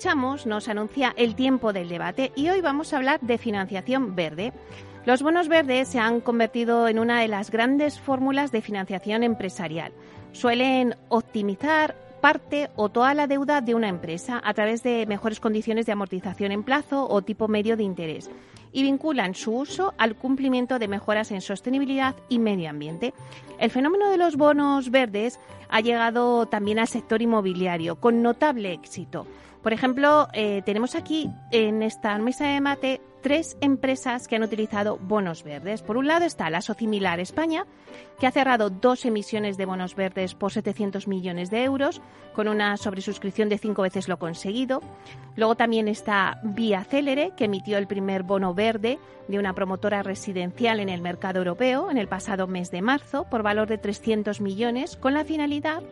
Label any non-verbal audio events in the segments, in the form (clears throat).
Escuchamos nos anuncia el tiempo del debate y hoy vamos a hablar de financiación verde. Los bonos verdes se han convertido en una de las grandes fórmulas de financiación empresarial. Suelen optimizar parte o toda la deuda de una empresa a través de mejores condiciones de amortización en plazo o tipo medio de interés y vinculan su uso al cumplimiento de mejoras en sostenibilidad y medio ambiente. El fenómeno de los bonos verdes ha llegado también al sector inmobiliario con notable éxito. Por ejemplo, eh, tenemos aquí en esta mesa de mate tres empresas que han utilizado bonos verdes. Por un lado está la Socimilar España, que ha cerrado dos emisiones de bonos verdes por 700 millones de euros, con una sobresuscripción de cinco veces lo conseguido. Luego también está Vía Célere, que emitió el primer bono verde de una promotora residencial en el mercado europeo en el pasado mes de marzo, por valor de 300 millones, con la finalidad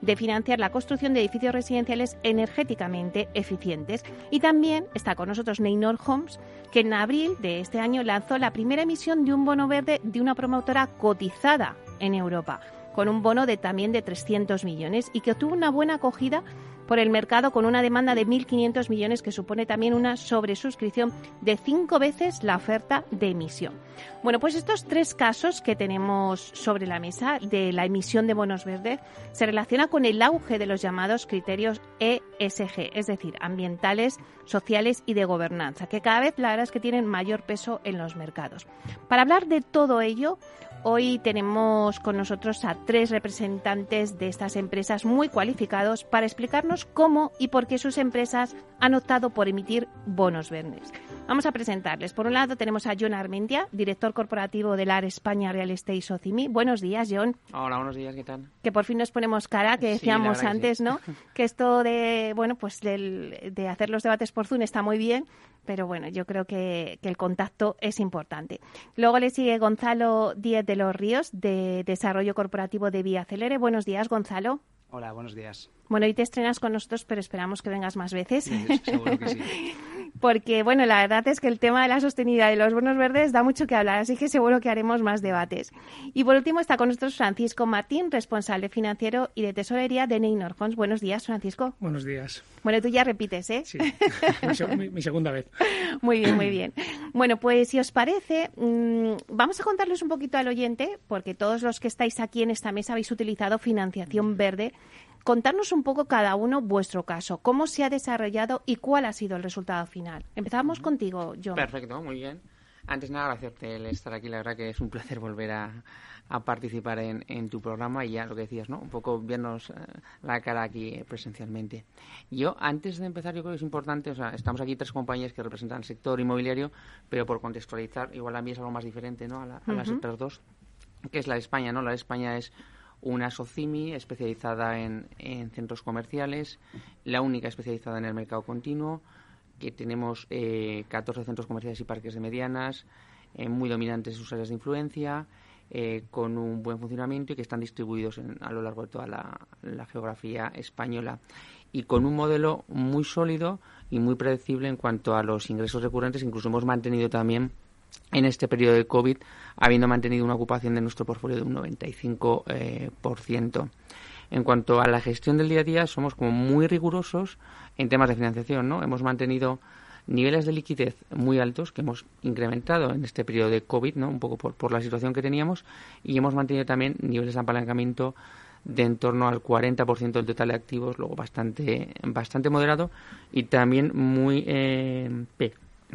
de financiar la construcción de edificios residenciales energéticamente eficientes. Y también está con nosotros Neynor Homes, que en abril de este año lanzó la primera emisión de un bono verde de una promotora cotizada en Europa, con un bono de también de 300 millones y que obtuvo una buena acogida por el mercado con una demanda de 1.500 millones que supone también una sobresuscripción de cinco veces la oferta de emisión. Bueno, pues estos tres casos que tenemos sobre la mesa de la emisión de bonos verdes se relaciona con el auge de los llamados criterios ESG, es decir, ambientales, sociales y de gobernanza, que cada vez la verdad es que tienen mayor peso en los mercados. Para hablar de todo ello, Hoy tenemos con nosotros a tres representantes de estas empresas muy cualificados para explicarnos cómo y por qué sus empresas han optado por emitir bonos verdes. Vamos a presentarles. Por un lado tenemos a John Armentia, director corporativo del AR España Real Estate Socimi. Buenos días, John. Hola, buenos días, ¿qué tal? Que por fin nos ponemos cara, que decíamos antes, ¿no? (laughs) Que esto de, bueno, pues de hacer los debates por Zoom está muy bien, pero bueno, yo creo que, el contacto es importante. Luego le sigue Gonzalo Díez de los Ríos, de Desarrollo Corporativo de Vía Celere. Buenos días, Gonzalo. Hola, buenos días. Bueno, hoy te estrenas con nosotros, pero esperamos que vengas más veces. seguro que sí. (laughs) Porque, bueno, la verdad es que el tema de la sostenibilidad de los bonos verdes da mucho que hablar, así que seguro que haremos más debates. Y por último está con nosotros Francisco Martín, responsable financiero y de tesorería de Neynor Funds. Buenos días, Francisco. Buenos días. Bueno, tú ya repites, ¿eh? Sí, (laughs) mi, segunda vez. (laughs) Muy bien, muy bien. Bueno, pues si os parece, mm, vamos a contarles un poquito al oyente, porque todos los que estáis aquí en esta mesa habéis utilizado financiación verde contarnos un poco cada uno vuestro caso, cómo se ha desarrollado y cuál ha sido el resultado final. Empezamos contigo, John. Perfecto, muy bien. Antes nada, agradecerte el estar aquí. La verdad que es un placer volver a, participar en, tu programa y ya lo que decías, ¿no? Un poco vernos eh, la cara aquí presencialmente. Yo, antes de empezar, yo creo que es importante, o sea, estamos aquí tres compañías que representan el sector inmobiliario, pero por contextualizar, igual a mí es algo más diferente, ¿no? A, las otras dos, que es la de España, ¿no? La de España es una SOCIMI especializada en, centros comerciales, la única especializada en el mercado continuo, que tenemos eh, 14 centros comerciales y parques de medianas, eh, muy dominantes en sus áreas de influencia, eh, con un buen funcionamiento y que están distribuidos a lo largo de toda la, geografía española y con un modelo muy sólido y muy predecible en cuanto a los ingresos recurrentes. Incluso hemos mantenido también en este periodo de COVID, habiendo mantenido una ocupación de nuestro portfolio de un 95%. Eh, en cuanto a la gestión del día a día, somos como muy rigurosos en temas de financiación, ¿no? Hemos mantenido niveles de liquidez muy altos que hemos incrementado en este periodo de COVID, ¿no? Un poco por, por la situación que teníamos y hemos mantenido también niveles de apalancamiento de en torno al 40% del total de activos, luego bastante bastante moderado y también muy eh,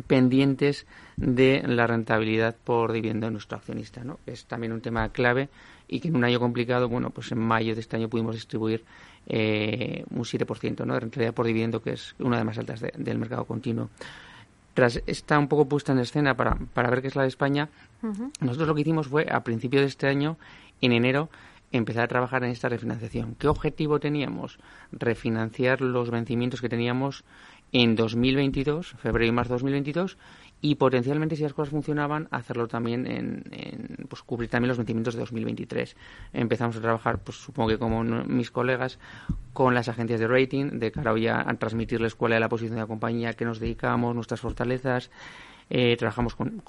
pendientes de la rentabilidad por dividendo de nuestro accionista, ¿no? Es también un tema clave y que en un año complicado, bueno, pues en mayo de este año pudimos distribuir eh, un 7% ¿no? de rentabilidad por dividendo, que es una de las más altas del mercado continuo. Tras esta un poco puesta en escena para, para ver qué es la de España, nosotros lo que hicimos fue a principios de este año, en enero, empezar a trabajar en esta refinanciación. ¿Qué objetivo teníamos? Refinanciar los vencimientos que teníamos en 2022, febrero y marzo de 2022, y potencialmente, si las cosas funcionaban, hacerlo también en, pues cubrir también los vencimientos de 2023. Empezamos a trabajar, pues supongo que como mis colegas, con las agencias de rating, de cara a, transmitirles cuál es la posición de la compañía, qué nos dedicamos, nuestras fortalezas. Eh, trabajamos con,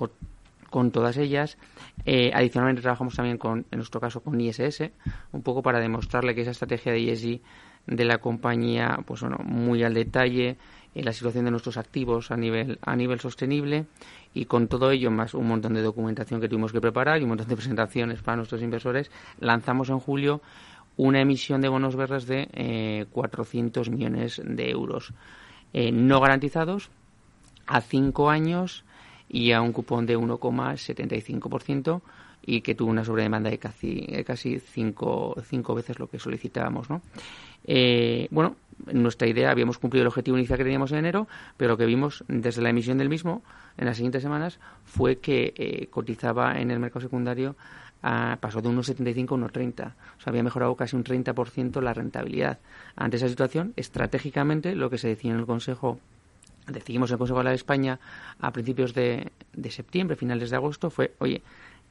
con, todas ellas. Eh, adicionalmente trabajamos también con, en nuestro caso, con ISS, un poco para demostrarle que esa estrategia de ESG de la compañía, pues bueno, muy al detalle, la situación de nuestros activos a nivel, a nivel sostenible y con todo ello, más un montón de documentación que tuvimos que preparar y un montón de presentaciones para nuestros inversores, lanzamos en julio una emisión de bonos verdes de eh, 400 millones de euros eh, no garantizados a cinco años y a un cupón de 1,75% y que tuvo una sobredemanda de casi, casi cinco, cinco veces lo que solicitábamos. ¿no? Eh, bueno, nuestra idea, habíamos cumplido el objetivo inicial que teníamos en enero, pero lo que vimos desde la emisión del mismo en las siguientes semanas fue que eh, cotizaba en el mercado secundario, a, pasó de 1,75 a 1,30. O sea, había mejorado casi un 30% la rentabilidad. Ante esa situación, estratégicamente, lo que se decía en el Consejo decidimos en el Consejo de la España a principios de, de septiembre, finales de agosto, fue, oye,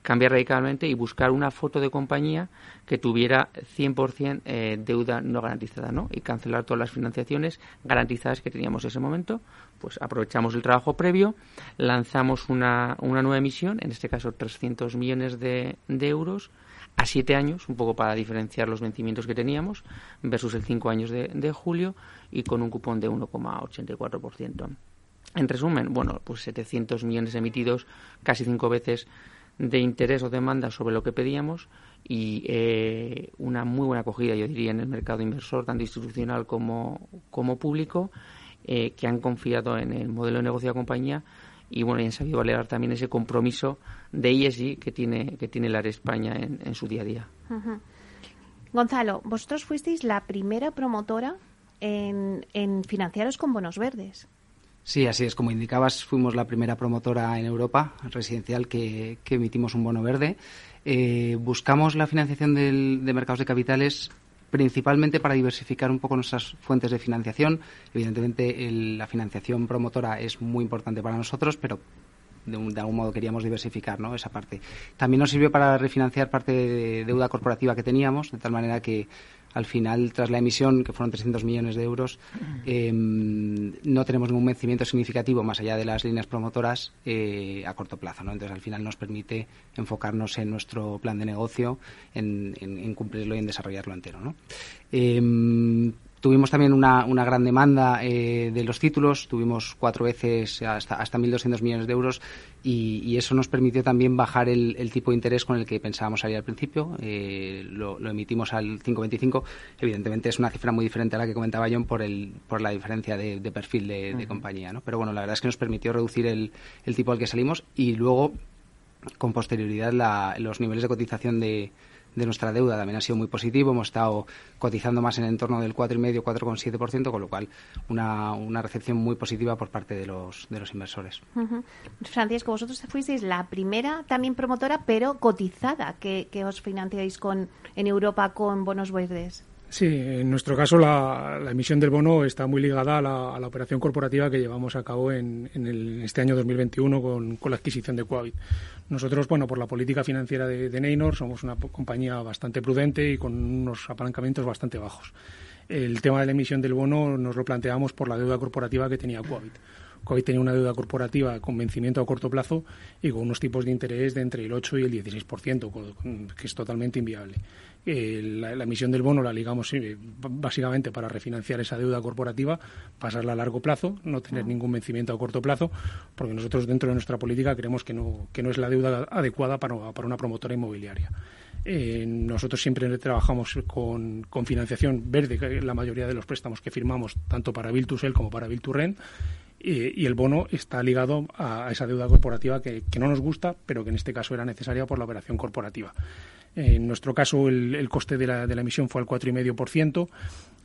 cambiar radicalmente y buscar una foto de compañía que tuviera 100% eh, deuda no garantizada, ¿no? Y cancelar todas las financiaciones garantizadas que teníamos en ese momento. Pues aprovechamos el trabajo previo, lanzamos una, una nueva emisión, en este caso 300 millones de, euros, a siete años, un poco para diferenciar los vencimientos que teníamos, versus el cinco años de, de julio, y con un cupón de 1,84%. En resumen, bueno, pues 700 millones emitidos, casi cinco veces de interés o demanda sobre lo que pedíamos y eh, una muy buena acogida, yo diría, en el mercado inversor, tanto institucional como, como público, eh, que han confiado en el modelo de negocio de la compañía y bueno, y han sabido valorar también ese compromiso de ESG que tiene, que tiene la España en, su día a día. Gonzalo, vosotros fuisteis la primera promotora en, en financiaros con bonos verdes. Sí, así es. Como indicabas, fuimos la primera promotora en Europa residencial que, emitimos un bono verde. Eh, buscamos la financiación de mercados de capitales principalmente para diversificar un poco nuestras fuentes de financiación. Evidentemente, la financiación promotora es muy importante para nosotros, pero de, algún modo queríamos diversificar ¿no? esa parte. También nos sirvió para refinanciar parte de deuda corporativa que teníamos, de tal manera que al final, tras la emisión, que fueron 300 millones de euros, em, no tenemos ningún vencimiento significativo más allá de las líneas promotoras eh, a corto plazo. ¿no? Entonces, al final nos permite enfocarnos en nuestro plan de negocio, en, cumplirlo y en desarrollarlo entero. ¿no? Em, Tuvimos también una, una gran demanda eh, de los títulos, tuvimos cuatro veces hasta, hasta 1.200 millones de euros y, eso nos permitió también bajar el, tipo de interés con el que pensábamos salir al principio. Eh, lo, emitimos al 5,25. Evidentemente es una cifra muy diferente a la que comentaba John por, el, por la diferencia de, perfil de, compañía. ¿no? Pero bueno, la verdad es que nos permitió reducir el, el tipo al que salimos y luego, con posterioridad, la, los niveles de cotización de de nuestra deuda también ha sido muy positivo. Hemos estado cotizando más en el entorno del 4,5, 4,7%, con lo cual una, una recepción muy positiva por parte de los, de los inversores. Francisco, vosotros fuisteis la primera también promotora, pero cotizada, que, que os financiáis con, en Europa con bonos verdes. Sí, en nuestro caso la, emisión del bono está muy ligada a la, operación corporativa que llevamos a cabo en, este año 2021 con, la adquisición de Coavit. Nosotros, bueno, por la política financiera de, de Neynor, somos una compañía bastante prudente y con unos apalancamientos bastante bajos. El tema de la emisión del bono nos lo planteamos por la deuda corporativa que tenía Coavit. Coavit tenía una deuda corporativa con vencimiento a corto plazo y con unos tipos de interés de entre el 8 y el 16%, que es totalmente inviable. Eh, la, emisión del bono la ligamos eh, básicamente para refinanciar esa deuda corporativa, pasarla a largo plazo, no tener ah. ningún vencimiento a corto plazo, porque nosotros dentro de nuestra política creemos que no, que no es la deuda adecuada para, una promotora inmobiliaria. Eh, nosotros siempre trabajamos con, financiación verde, la mayoría de los préstamos que firmamos, tanto para Bill to Sell como para Bill to Rent, y el bono está ligado a esa deuda corporativa que, que, no nos gusta, pero que en este caso era necesaria por la operación corporativa. En nuestro caso, el, coste de la, de la, emisión fue al 4,5%.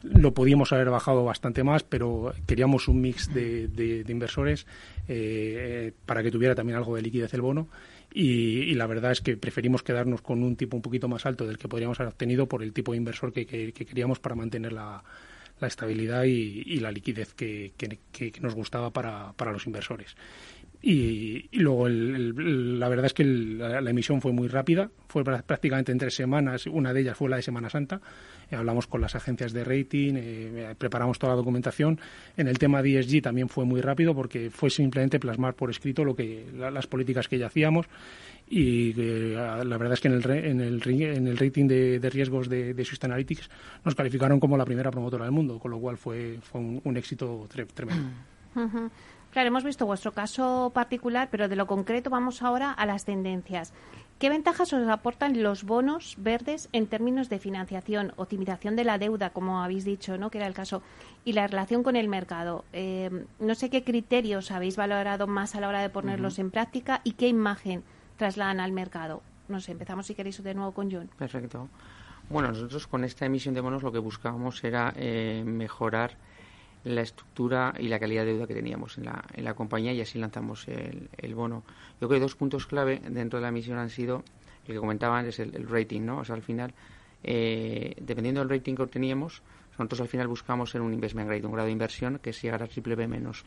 lo podíamos haber bajado bastante más, pero queríamos un mix de, inversores eh, para que tuviera también algo de liquidez el bono. Y, la verdad es que preferimos quedarnos con un tipo un poquito más alto del que podríamos haber obtenido por el tipo de inversor que, queríamos para mantener la, estabilidad y, la liquidez que, nos gustaba para, los inversores. Y, luego la verdad es que la, emisión fue muy rápida, fue prácticamente en tres semanas, una de ellas fue la de Semana Santa, eh, hablamos con las agencias de rating, eh, preparamos toda la documentación. En el tema de ESG también fue muy rápido porque fue simplemente plasmar por escrito lo que las políticas que ya hacíamos y eh, la verdad es que en el, en el, en el rating de, riesgos de, de Analytics nos calificaron como la primera promotora del mundo, con lo cual fue, fue un, éxito tremendo. Claro, hemos visto vuestro caso particular, pero de lo concreto vamos ahora a las tendencias. ¿Qué ventajas os aportan los bonos verdes en términos de financiación, optimización de la deuda, como habéis dicho, ¿no? que era el caso, y la relación con el mercado? Eh, no sé qué criterios habéis valorado más a la hora de ponerlos en práctica y qué imagen trasladan al mercado. No sé, empezamos si queréis de nuevo con John. Perfecto. Bueno, nosotros con esta emisión de bonos lo que buscábamos era eh, mejorar la estructura y la calidad de deuda que teníamos en la, en la compañía y así lanzamos el, bono. Yo creo que dos puntos clave dentro de la emisión han sido, el que comentaban, es el, rating, ¿no? O sea, al final, eh, dependiendo del rating que obteníamos, nosotros al final buscamos en un investment grade, un grado de inversión que si llegara a triple B menos.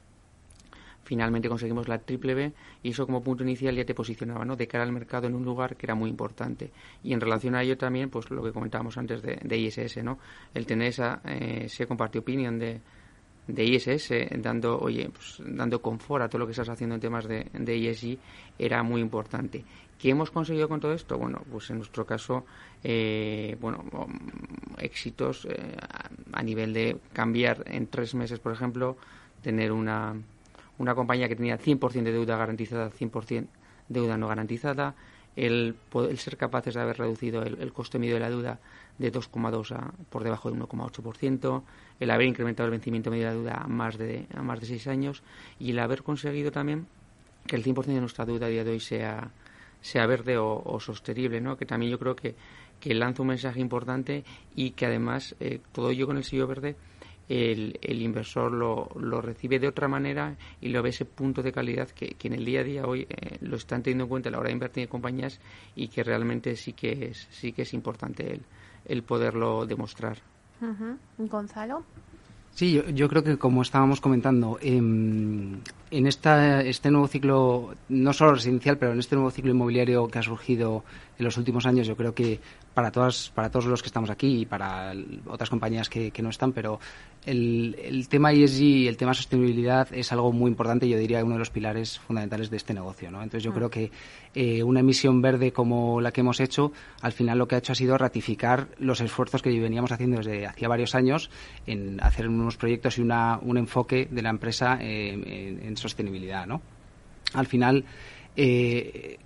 Finalmente conseguimos la triple B y eso como punto inicial ya te posicionaba ¿no? de cara al mercado en un lugar que era muy importante. Y en relación a ello también, pues lo que comentábamos antes de, de ISS, ¿no? el tener esa, eh, ese compartió opinion de, de ISS, dando, oye, pues, dando confort a todo lo que estás haciendo en temas de, de ESG, era muy importante. ¿Qué hemos conseguido con todo esto? Bueno, pues en nuestro caso, eh, bueno, mm, éxitos eh, a nivel de cambiar en tres meses, por ejemplo, tener una, una compañía que tenía 100% de deuda garantizada, 100% deuda no garantizada, el, el ser capaces de haber reducido el, coste medio de la deuda de 2,2 a por debajo de 1,8%, el haber incrementado el vencimiento medio de la deuda a más de, a más de 6 años y el haber conseguido también que el 100% de nuestra deuda a día de hoy sea, sea verde o, sostenible, ¿no? que también yo creo que, que lanza un mensaje importante y que además eh, todo ello con el sello verde el, el inversor lo, lo, recibe de otra manera y lo ve ese punto de calidad que, que en el día a día hoy eh, lo están teniendo en cuenta a la hora de invertir en compañías y que realmente sí que es, sí que es importante el, el poderlo demostrar. Gonzalo. Sí, yo, yo, creo que como estábamos comentando, em, en esta, este nuevo ciclo, no solo residencial, pero en este nuevo ciclo inmobiliario que ha surgido en los últimos años, yo creo que para todas para todos los que estamos aquí y para otras compañías que, que no están, pero el, el, tema ESG y el tema sostenibilidad es algo muy importante, yo diría uno de los pilares fundamentales de este negocio. ¿no? Entonces yo mm. creo que eh, una emisión verde como la que hemos hecho, al final lo que ha hecho ha sido ratificar los esfuerzos que veníamos haciendo desde hacía varios años en hacer unos proyectos y una, un enfoque de la empresa eh, en, sostenibilidad. ¿no? Al final, eh,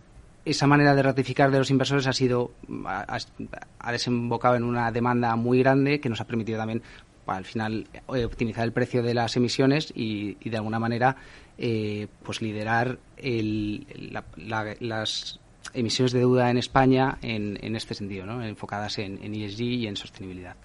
esa manera de ratificar de los inversores ha sido ha, desembocado en una demanda muy grande que nos ha permitido también al final eh, optimizar el precio de las emisiones y, de alguna manera eh, pues liderar las emisiones de deuda en España en, este sentido, ¿no? enfocadas en, en ESG y en sostenibilidad.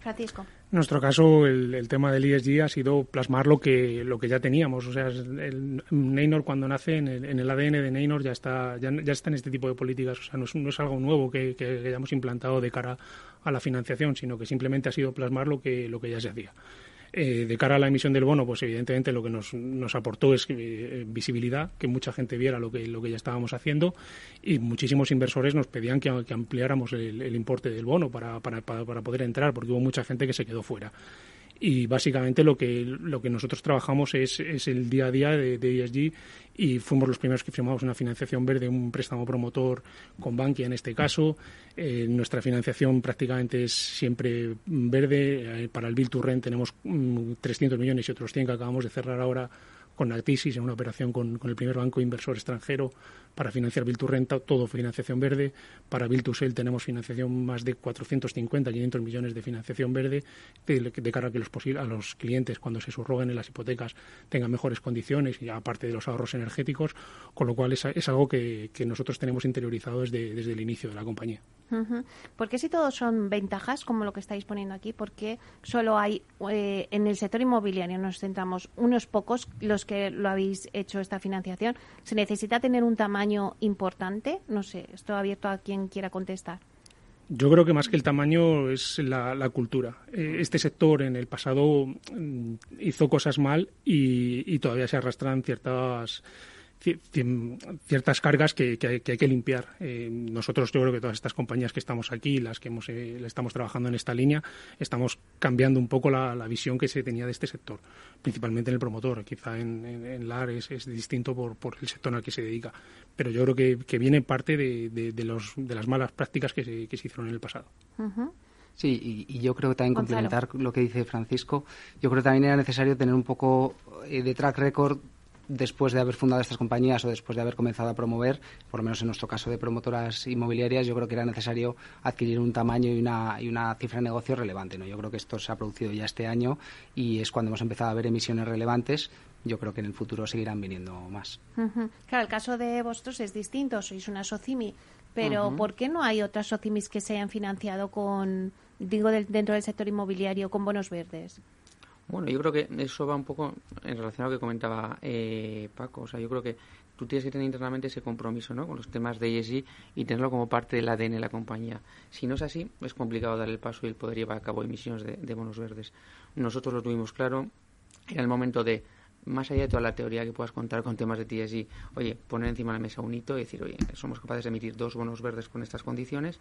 Francisco. En nuestro caso, el, tema del ESG ha sido plasmar lo que, lo que ya teníamos. O sea, el Neynor cuando nace, en el, ADN de Neynor ya está, ya, está en este tipo de políticas. O sea, no es, no es algo nuevo que, que, hayamos implantado de cara a la financiación, sino que simplemente ha sido plasmar lo que, lo que ya se hacía. Eh, de cara a la emisión del bono, pues evidentemente lo que nos, nos aportó es eh, visibilidad, que mucha gente viera lo que, lo que ya estábamos haciendo y muchísimos inversores nos pedían que, ampliáramos el, importe del bono para, para, para poder entrar, porque hubo mucha gente que se quedó fuera. Y básicamente lo que lo que nosotros trabajamos es, es el día a día de, de, ESG y fuimos los primeros que firmamos una financiación verde, un préstamo promotor con Bankia en este caso. Eh, nuestra financiación prácticamente es siempre verde. Eh, para el Bill to Rent tenemos 300 mm, millones y otros 100 que acabamos de cerrar ahora con Actisis en una operación con, el primer banco inversor extranjero para financiar Bill to Renta, todo financiación verde. Para Bill to Sell tenemos financiación más de 450, 500 millones de financiación verde de, cara a que los, a los clientes cuando se subroguen en las hipotecas tengan mejores condiciones y aparte de los ahorros energéticos, con lo cual es, es algo que, nosotros tenemos interiorizado desde el inicio de la compañía. ¿Por qué si todos son ventajas, como lo que estáis poniendo aquí, por qué solo hay eh, en el sector inmobiliario, nos centramos unos pocos los que lo habéis hecho esta financiación? ¿Se necesita tener un tamaño importante? No sé, estoy abierto a quien quiera contestar. Yo creo que más que el tamaño es la, cultura. Eh, este sector en el pasado mm, hizo cosas mal y todavía se arrastran ciertas ciertas cargas que, hay, que, limpiar. Eh, nosotros, yo creo que todas estas compañías que estamos aquí, las que hemos, eh, estamos trabajando en esta línea, estamos cambiando un poco la, visión que se tenía de este sector, principalmente en el promotor. Quizá en, en, LAR es, distinto por, por, el sector al que se dedica, pero yo creo que, viene parte de, los, de las malas prácticas que se, que se hicieron en el pasado. Sí, y, yo creo que también complementar lo que dice Francisco, yo creo que también era necesario tener un poco eh, de track record después de haber fundado estas compañías o después de haber comenzado a promover, por lo menos en nuestro caso de promotoras inmobiliarias, yo creo que era necesario adquirir un tamaño y una, y una cifra de negocio relevante. ¿no? Yo creo que esto se ha producido ya este año y es cuando hemos empezado a ver emisiones relevantes. Yo creo que en el futuro seguirán viniendo más. Claro, el caso de vosotros es distinto, sois una SOCIMI, pero ¿por qué no hay otras SOCIMIs que se hayan financiado con, digo, dentro del sector inmobiliario con bonos verdes? Bueno, yo creo que eso va un poco en relación a lo que comentaba eh, Paco. O sea, yo creo que tú tienes que tener internamente ese compromiso ¿no? con los temas de ESG y tenerlo como parte del ADN de la compañía. Si no es así, es complicado dar el paso y el poder llevar a cabo emisiones de, bonos verdes. Nosotros lo tuvimos claro. Era el momento de, más allá de toda la teoría que puedas contar con temas de TSG, oye, poner encima de la mesa un hito y decir, oye, somos capaces de emitir dos bonos verdes con estas condiciones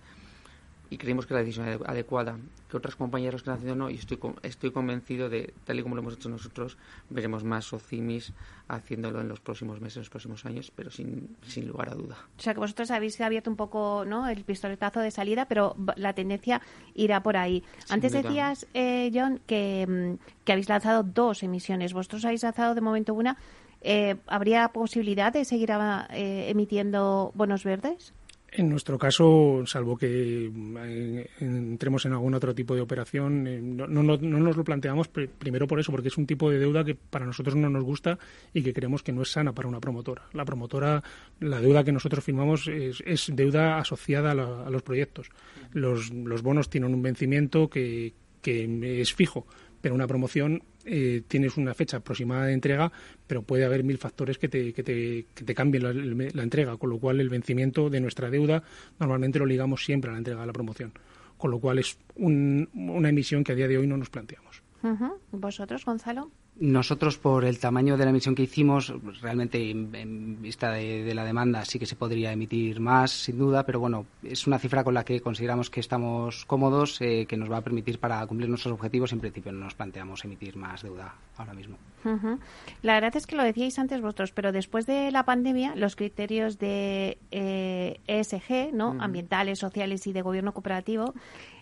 y creemos que la decisión adecuada. Que otras compañías lo están haciendo no, y estoy, estoy convencido de, tal y como lo hemos hecho nosotros, veremos más SOCIMIS haciéndolo en los próximos meses, en los próximos años, pero sin, sin lugar a duda. O sea que vosotros habéis abierto un poco ¿no? el pistoletazo de salida, pero la tendencia irá por ahí. Antes decías, eh, John, que, mm, que habéis lanzado dos emisiones. Vosotros habéis lanzado de momento una. Eh, ¿Habría posibilidad de seguir eh, emitiendo bonos verdes? En nuestro caso, salvo que eh, entremos en algún otro tipo de operación, eh, no, nos lo planteamos primero por eso, porque es un tipo de deuda que para nosotros no nos gusta y que creemos que no es sana para una promotora. La promotora, la deuda que nosotros firmamos es, deuda asociada a, los proyectos. Los, los bonos tienen un vencimiento que es fijo pero una promoción eh, tienes una fecha aproximada de entrega, pero puede haber mil factores que te, que te, cambien la, entrega, con lo cual el vencimiento de nuestra deuda normalmente lo ligamos siempre a la entrega de la promoción, con lo cual es una emisión que a día de hoy no nos planteamos. ¿Vosotros, Gonzalo? Nosotros, por el tamaño de la emisión que hicimos, realmente en, vista de, la demanda sí que se podría emitir más, sin duda, pero bueno, es una cifra con la que consideramos que estamos cómodos, eh, que nos va a permitir para cumplir nuestros objetivos. En principio no nos planteamos emitir más deuda ahora mismo. La verdad es que lo decíais antes vosotros, pero después de la pandemia, los criterios de ESG, eh, e ¿no? ambientales, sociales y de gobierno cooperativo,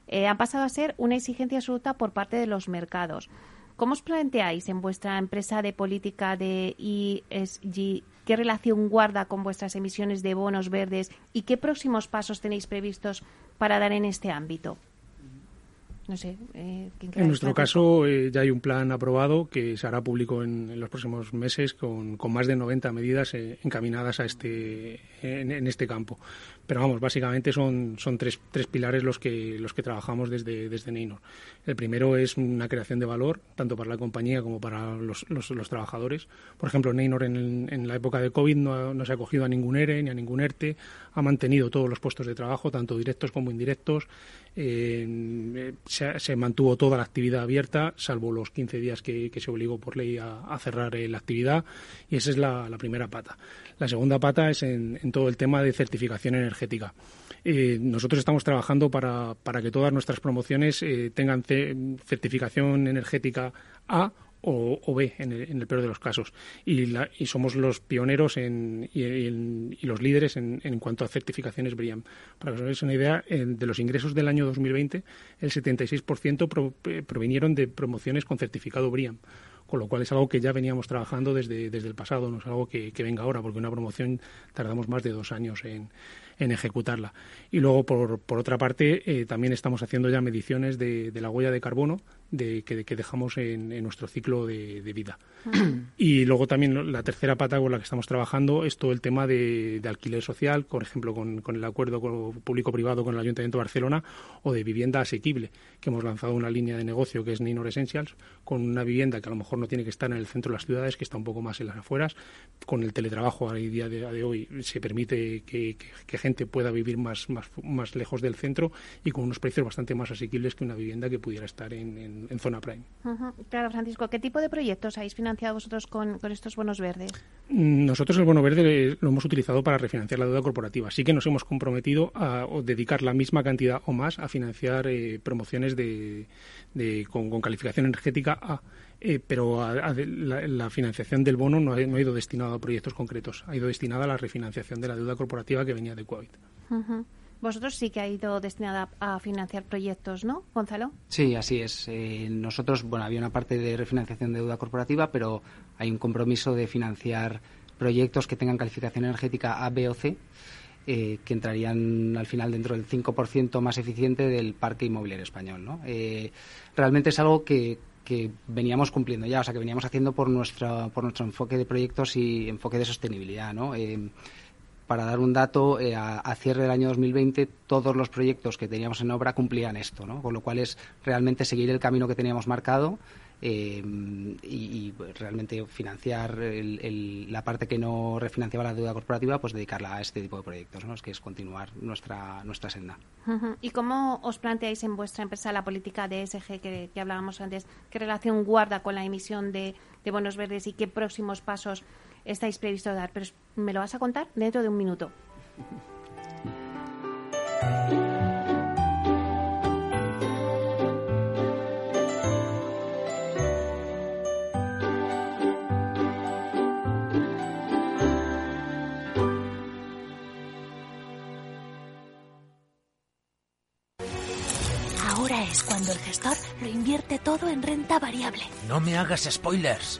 eh, han pasado a ser una exigencia absoluta por parte de los mercados. ¿Cómo os planteáis en vuestra empresa de política de ESG? ¿Qué relación guarda con vuestras emisiones de bonos verdes y qué próximos pasos tenéis previstos para dar en este ámbito? No sé. Eh, en nuestro caso eh, ya hay un plan aprobado que se hará público en, los próximos meses con, más de 90 medidas eh, encaminadas a este en, este campo. Pero vamos, básicamente son, son tres, tres pilares los que los que trabajamos desde desde Neynor. El primero es una creación de valor tanto para la compañía como para los, los, trabajadores. Por ejemplo, Neynor en, la época de COVID no, no se ha acogido a ningún ERE ni a ningún ERTE, ha mantenido todos los puestos de trabajo, tanto directos como indirectos eh, se, mantuvo toda la actividad abierta, salvo los 15 días que, se obligó por ley a, cerrar eh, la actividad, y esa es la, primera pata. La segunda pata es en, todo el tema de certificación energética. Eh, nosotros estamos trabajando para, para, que todas nuestras promociones tengan certificación energética A o, B en el, peor de los casos. Y, somos los pioneros y, los líderes en, cuanto a certificaciones BRIAM. Para que os hagáis una idea, de los ingresos del año 2020, el 76% eh, provinieron de promociones con certificado BRIAM con lo cual es algo que ya veníamos trabajando desde, desde el pasado, no es algo que, venga ahora, porque una promoción tardamos más de dos años en, en ejecutarla. Y luego, por, por otra parte, también estamos haciendo ya mediciones de, de la huella de carbono de, que, que dejamos en, en, nuestro ciclo de, de vida. (clears throat) Y luego también la tercera pata con la que estamos trabajando es todo el tema de, de alquiler social, por ejemplo, con, con el acuerdo público-privado con el Ayuntamiento de Barcelona o de vivienda asequible, que hemos lanzado una línea de negocio que es Ninor Essentials, con una vivienda que a lo mejor no tiene que estar en el centro de las ciudades, que está un poco más en las afueras. Con el teletrabajo a día de, de hoy se permite que, que, que, gente pueda vivir más, más, más lejos del centro y con unos precios bastante más asequibles que una vivienda que pudiera estar en, en en, zona prime. Uh -huh. Claro, Francisco, ¿qué tipo de proyectos habéis financiado vosotros con, con, estos bonos verdes? Nosotros el bono verde lo hemos utilizado para refinanciar la deuda corporativa. Sí que nos hemos comprometido a dedicar la misma cantidad o más a financiar eh, promociones de, de con, con, calificación energética A. Eh, pero a, a la, la, financiación del bono no ha, no ha, ido destinado a proyectos concretos, ha ido destinada a la refinanciación de la deuda corporativa que venía de COVID. Uh -huh. Vosotros sí que ha ido destinada a financiar proyectos, ¿no, Gonzalo? Sí, así es. Eh, nosotros, bueno, había una parte de refinanciación de deuda corporativa, pero hay un compromiso de financiar proyectos que tengan calificación energética A, B o C, eh, que entrarían al final dentro del 5% más eficiente del parque inmobiliario español, ¿no? Eh, realmente es algo que, que veníamos cumpliendo ya, o sea, que veníamos haciendo por nuestra por nuestro enfoque de proyectos y enfoque de sostenibilidad, ¿no? Para dar un dato, eh, a, cierre del año 2020 todos los proyectos que teníamos en obra cumplían esto, ¿no? con lo cual es realmente seguir el camino que teníamos marcado eh, y, realmente financiar el, la parte que no refinanciaba la deuda corporativa, pues dedicarla a este tipo de proyectos, ¿no? es que es continuar nuestra, nuestra senda. ¿Y cómo os planteáis en vuestra empresa la política de ESG que, que hablábamos antes? ¿Qué relación guarda con la emisión de, de bonos verdes y qué próximos pasos estáis previsto dar, pero me lo vas a contar dentro de un minuto. Ahora es cuando el gestor lo invierte todo en renta variable. No me hagas spoilers.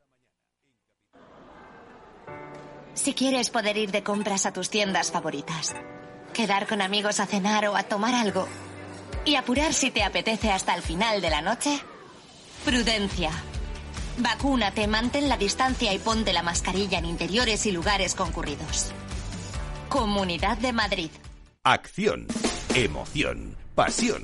si quieres poder ir de compras a tus tiendas favoritas, quedar con amigos a cenar o a tomar algo y apurar si te apetece hasta el final de la noche, prudencia. Vacúnate, mantén la distancia y ponte la mascarilla en interiores y lugares concurridos. Comunidad de Madrid. Acción, emoción, pasión.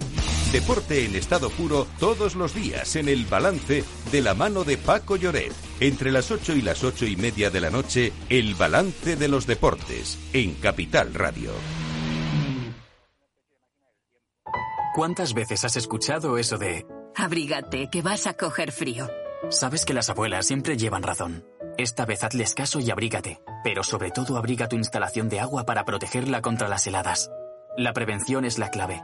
Deporte en estado puro todos los días en el balance de la mano de Paco Lloret. Entre las 8 y las ocho y media de la noche, el balance de los deportes en Capital Radio. ¿Cuántas veces has escuchado eso de... Abrígate, que vas a coger frío? Sabes que las abuelas siempre llevan razón. Esta vez hazles caso y abrígate. Pero sobre todo abriga tu instalación de agua para protegerla contra las heladas. La prevención es la clave.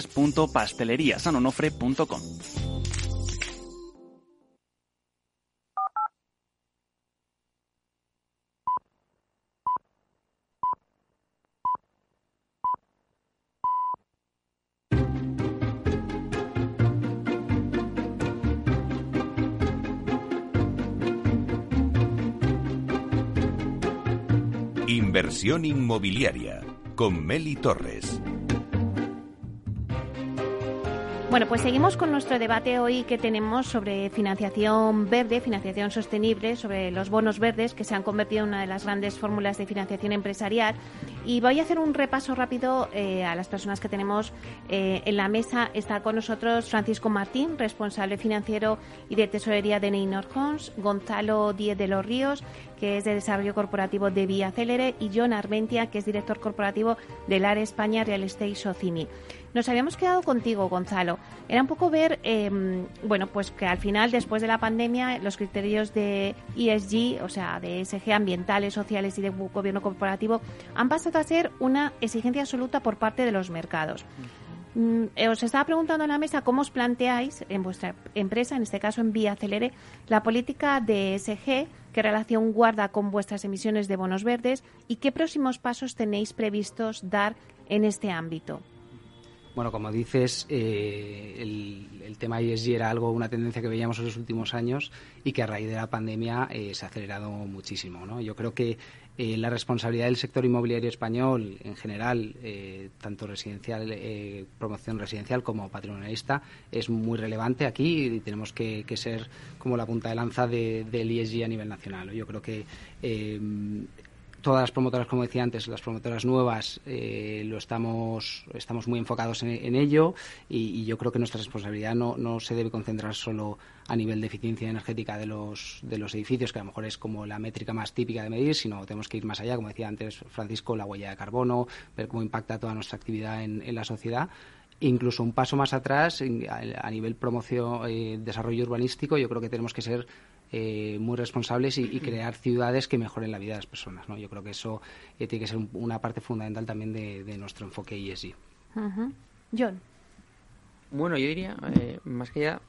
www.pasteleriasanonofre.com. Inversión inmobiliaria con Meli Torres. Bueno, pues seguimos con nuestro debate hoy que tenemos sobre financiación verde, financiación sostenible, sobre los bonos verdes que se han convertido en una de las grandes fórmulas de financiación empresarial. Y voy a hacer un repaso rápido eh, a las personas que tenemos eh, en la mesa. Está con nosotros Francisco Martín, responsable financiero y de tesorería de Neynor Homes, Gonzalo Díez de los Ríos, que es de desarrollo corporativo de Vía Célere, y John Armentia, que es director corporativo del ARE España Real Estate Socini. Nos habíamos quedado contigo, Gonzalo. Era un poco ver, em, bueno, pues que al final, después de la pandemia, los criterios de ESG, o sea, de ESG ambientales, sociales y de gobierno corporativo, han pasado a ser una exigencia absoluta por parte de los mercados. Mm, eh, os estaba preguntando en la mesa cómo os planteáis en vuestra empresa, en este caso en Vía Acelere, la política de ESG, qué relación guarda con vuestras emisiones de bonos verdes y qué próximos pasos tenéis previstos dar en este ámbito. Bueno, como dices, eh, el, tema ESG era algo, una tendencia que veíamos en los últimos años y que a raíz de la pandemia eh, se ha acelerado muchísimo. ¿no? Yo creo que eh, la responsabilidad del sector inmobiliario español en general, tanto residencial, promoción residencial como patrimonialista, es muy relevante aquí y tenemos que, ser como la punta de lanza del ESG a nivel nacional. Yo creo que todas las promotoras, como decía antes, las promotoras nuevas, eh, lo estamos, estamos muy enfocados en, ello y, yo creo que nuestra responsabilidad no, no se debe concentrar solo a nivel de eficiencia energética de los, de los edificios, que a lo mejor es como la métrica más típica de medir, sino tenemos que ir más allá, como decía antes Francisco, la huella de carbono, ver cómo impacta toda nuestra actividad en, la sociedad. Incluso un paso más atrás a, nivel promoción eh, desarrollo urbanístico yo creo que tenemos que ser eh, muy responsables y, (clears throat) crear ciudades que mejoren la vida de las personas. ¿no? Yo creo que eso eh, tiene que ser una parte fundamental también de, nuestro enfoque ESG. John. Bueno, yo diría, eh, más que ya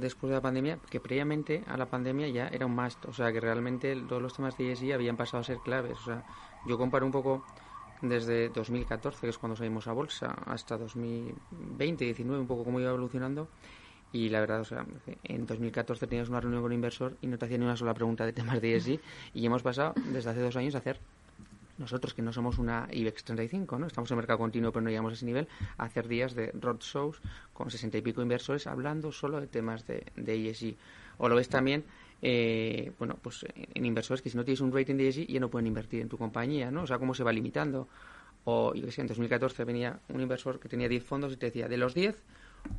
después de la pandemia, que previamente a la pandemia ya era un must. O sea, que realmente todos los temas de ESG habían pasado a ser claves. O sea, yo comparo un poco desde 2014, que es cuando salimos a bolsa, hasta 2020, 2019, un poco cómo iba evolucionando. Y la verdad, o sea, en 2014 tenías una reunión con un inversor y no te hacía ni una sola pregunta de temas de ESG y hemos pasado desde hace dos años a hacer nosotros que no somos una IBEX 35, ¿no? Estamos en mercado continuo pero no llegamos a ese nivel, a hacer días de roadshows con sesenta y pico inversores hablando solo de temas de, de. O lo ves también, eh, bueno, pues en inversores que si no tienes un rating de ESG ya no pueden invertir en tu compañía, ¿no? O sea, cómo se va limitando. O, yo que sé, en 2014 venía un inversor que tenía 10 fondos y te decía, de los 10,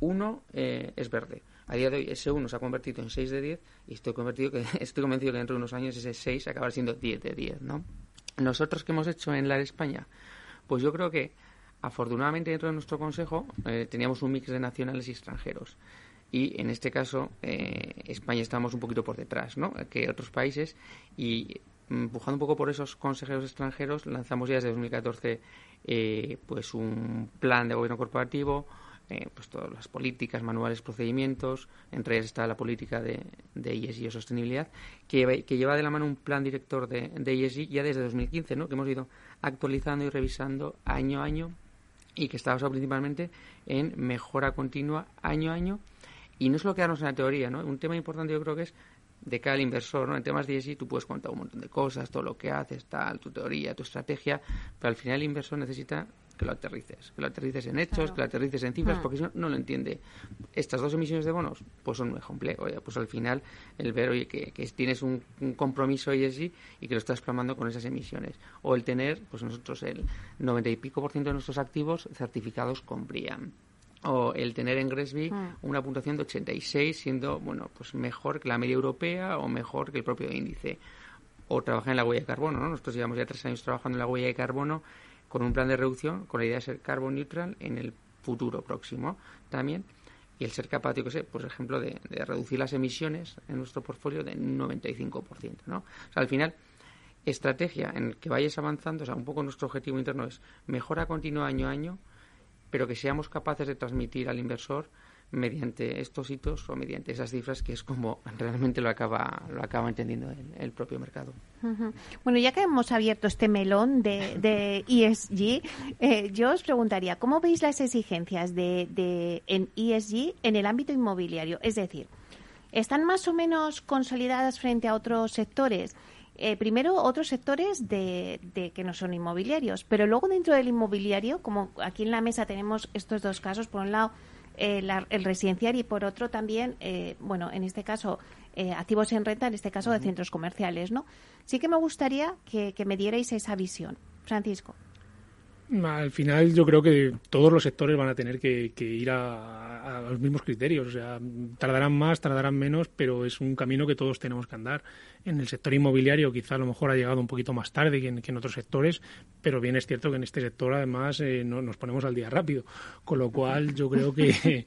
uno eh, es verde. A día de hoy ese uno se ha convertido en 6 de 10 y estoy, convertido que, (laughs) estoy convencido que dentro de unos años ese 6 acabará siendo 10 de 10, ¿no? Nosotros que hemos hecho en la España, pues yo creo que afortunadamente dentro de nuestro consejo eh, teníamos un mix de nacionales y extranjeros. Y en este caso, eh, España estamos un poquito por detrás ¿no? que otros países y empujando un poco por esos consejeros extranjeros, lanzamos ya desde 2014 pues un plan de gobierno corporativo, eh, pues todas las políticas, manuales, procedimientos, entre ellas está la política de, de ESG o sostenibilidad, que, lleva de la mano un plan director de, de ESG ya desde 2015, ¿no? que hemos ido actualizando y revisando año a año y que está basado principalmente en mejora continua año a año y no solo quedarnos en la teoría, ¿no? Un tema importante yo creo que es de cada inversor, ¿no? En temas de ESG tú puedes contar un montón de cosas, todo lo que haces, tal, tu teoría, tu estrategia, pero al final el inversor necesita que lo aterrices, que lo aterrices en hechos, que lo aterrices en cifras, ah. porque si no, no lo entiende. Estas dos emisiones de bonos, pues son un ejemplo. Oye, pues al final el ver, oye, que, tienes un, compromiso ESG y que lo estás plasmando con esas emisiones. O el tener, pues nosotros el 90 y pico por ciento de nuestros activos certificados con BRIAM. o el tener en Gresby mm. una puntuación de 86 siendo bueno pues mejor que la media europea o mejor que el propio índice o trabajar en la huella de carbono ¿no? nosotros llevamos ya tres años trabajando en la huella de carbono con un plan de reducción con la idea de ser carbon neutral en el futuro próximo también y el ser capaz, yo que sé, por ejemplo, de, reducir las emisiones en nuestro portfolio de un 95%, ¿no? O sea, al final, estrategia en que vayas avanzando, o sea, un poco nuestro objetivo interno es mejora continua año a año, pero que seamos capaces de transmitir al inversor mediante estos hitos o mediante esas cifras que es como realmente lo acaba lo acaba entendiendo el, propio mercado. Bueno, ya que hemos abierto este melón de, de ESG, eh, yo os preguntaría, ¿cómo veis las exigencias de, de, en ESG en el ámbito inmobiliario? Es decir, ¿están más o menos consolidadas frente a otros sectores? Eh, primero, otros sectores de, de, que no son inmobiliarios, pero luego dentro del inmobiliario, como aquí en la mesa tenemos estos dos casos, por un lado, eh, el residencial y por otro también, eh, bueno, en este caso, eh, activos en renta, en este caso de centros comerciales, ¿no? Sí que me gustaría que, me dierais esa visión. Francisco. Al final yo creo que todos los sectores van a tener que, ir a, los mismos criterios. O sea, tardarán más, tardarán menos, pero es un camino que todos tenemos que andar en el sector inmobiliario quizá a lo mejor ha llegado un poquito más tarde que en, otros sectores, pero bien es cierto que en este sector además eh, no, nos ponemos al día rápido, con lo cual yo creo que,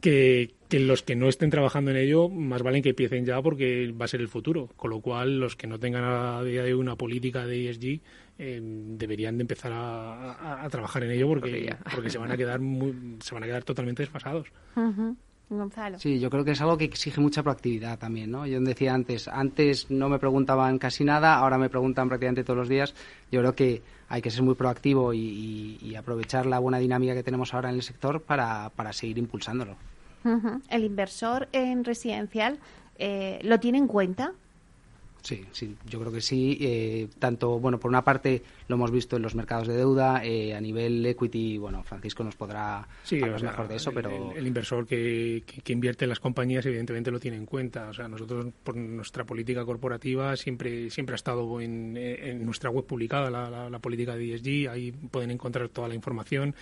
(laughs) que, los que no estén trabajando en ello más valen que empiecen ya porque va a ser el futuro, con lo cual los que no tengan a día de hoy una política de ESG eh, deberían de empezar a, trabajar en ello porque, porque se van a quedar se van a quedar totalmente desfasados. Sí, yo creo que es algo que exige mucha proactividad también, ¿no? Yo decía antes, antes no me preguntaban casi nada, ahora me preguntan prácticamente todos los días. Yo creo que hay que ser muy proactivo y, aprovechar la buena dinámica que tenemos ahora en el sector para, para seguir impulsándolo. ¿El inversor en residencial eh, lo tiene en cuenta? Sí, sí, yo creo que sí. Eh, tanto, bueno, por una parte lo hemos visto en los mercados de deuda, eh, a nivel equity, bueno, Francisco nos podrá hablar mejor de eso, pero... El, inversor que, que, invierte en las compañías evidentemente lo tiene en cuenta. O sea, nosotros por nuestra política corporativa siempre siempre ha estado en, en nuestra web publicada la, la, política de ESG, ahí pueden encontrar toda la información,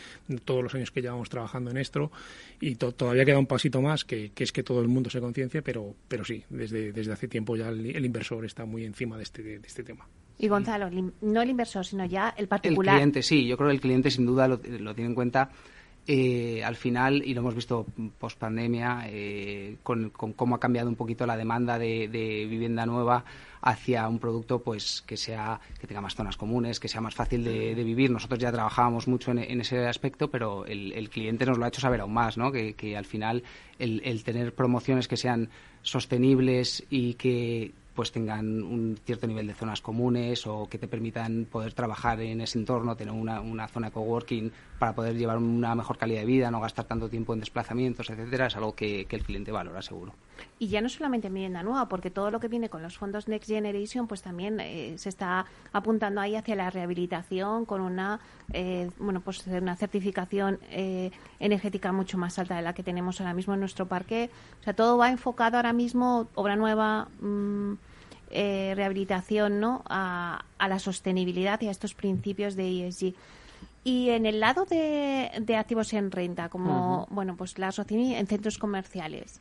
todos los años que llevamos trabajando en esto y todavía queda un pasito más, que, que, es que todo el mundo se conciencie, pero, pero sí, desde, desde hace tiempo ya el, el inversor está muy encima de este, de este tema. Y Gonzalo, no el inversor, sino ya el particular. El cliente, sí, yo creo que el cliente sin duda lo, lo tiene en cuenta. Eh, al final, y lo hemos visto post pandemia, eh, con, cómo ha cambiado un poquito la demanda de, vivienda nueva hacia un producto pues que sea que tenga más zonas comunes, que sea más fácil de, vivir. Nosotros ya trabajábamos mucho en, ese aspecto, pero el, cliente nos lo ha hecho saber aún más, ¿no? que, que al final el, el tener promociones que sean sostenibles y que pues tengan un cierto nivel de zonas comunes o que te permitan poder trabajar en ese entorno, tener una, una zona coworking para poder llevar una mejor calidad de vida, no gastar tanto tiempo en desplazamientos, etcétera, es algo que, el cliente valora seguro. Y ya no solamente en vivienda nueva, porque todo lo que viene con los fondos Next Generation, pues también eh, se está apuntando ahí hacia la rehabilitación con una, eh, bueno, pues una certificación eh, energética mucho más alta de la que tenemos ahora mismo en nuestro parque. O sea, todo va enfocado ahora mismo, obra nueva. Mm, rehabilitación ¿no? A, la sostenibilidad y a estos principios de ESG. Y en el lado de, activos en renta, como bueno, pues la asociación en centros comerciales.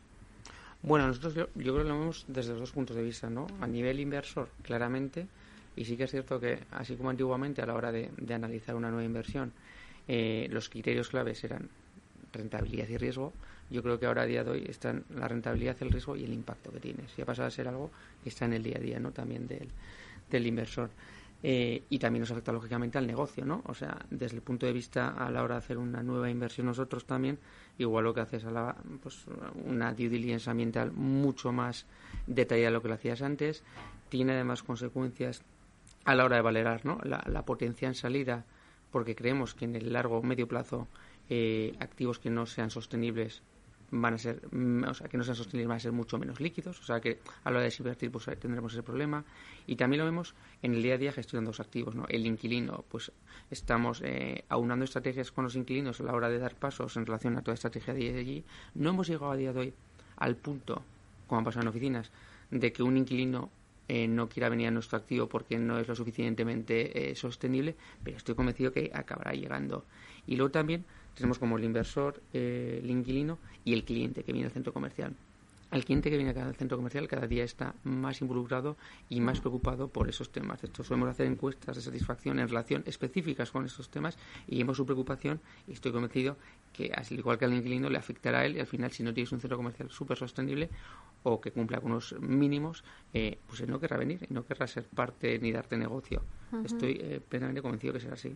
Bueno, nosotros yo, creo que lo vemos desde los dos puntos de vista, ¿no? A nivel inversor, claramente, y sí que es cierto que, así como antiguamente a la hora de, analizar una nueva inversión, eh, los criterios claves eran rentabilidad y riesgo, yo creo que ahora a día de hoy están la rentabilidad, el riesgo y el impacto que tiene. Si ha pasado a ser algo que está en el día a día, ¿no? También del, del inversor. Eh, y también nos afecta lógicamente al negocio, ¿no? O sea, desde el punto de vista a la hora de hacer una nueva inversión nosotros también, igual lo que haces a la, pues, una due diligence ambiental mucho más detallada de lo que lo hacías antes, tiene además consecuencias a la hora de valorar, ¿no? La, potencia en salida, porque creemos que en el largo o medio plazo eh, activos que no sean sostenibles van a ser, mm, o sea, que no sean sostenibles van a ser mucho menos líquidos, o sea que a la hora de invertir pues tendremos ese problema y también lo vemos en el día a día gestionando los activos, ¿no? El inquilino, pues estamos eh, aunando estrategias con los inquilinos a la hora de dar pasos en relación a toda estrategia de allí. No hemos llegado a día de hoy al punto, como ha pasado en oficinas, de que un inquilino eh, no quiera venir a nuestro activo porque no es lo suficientemente eh, sostenible, pero estoy convencido que acabará llegando. Y luego también tenemos como el inversor, eh, el inquilino y el cliente que viene al centro comercial. El cliente que viene al centro comercial cada día está más involucrado y más preocupado por esos temas. De hecho, solemos hacer encuestas de satisfacción en relación específicas con esos temas y vemos su preocupación y estoy convencido que, al igual que al inquilino, le afectará a él y al final, si no tienes un centro comercial súper sostenible o que cumpla con unos mínimos, eh, pues él no querrá venir y no querrá ser parte ni darte negocio. Estoy eh, plenamente convencido que será así.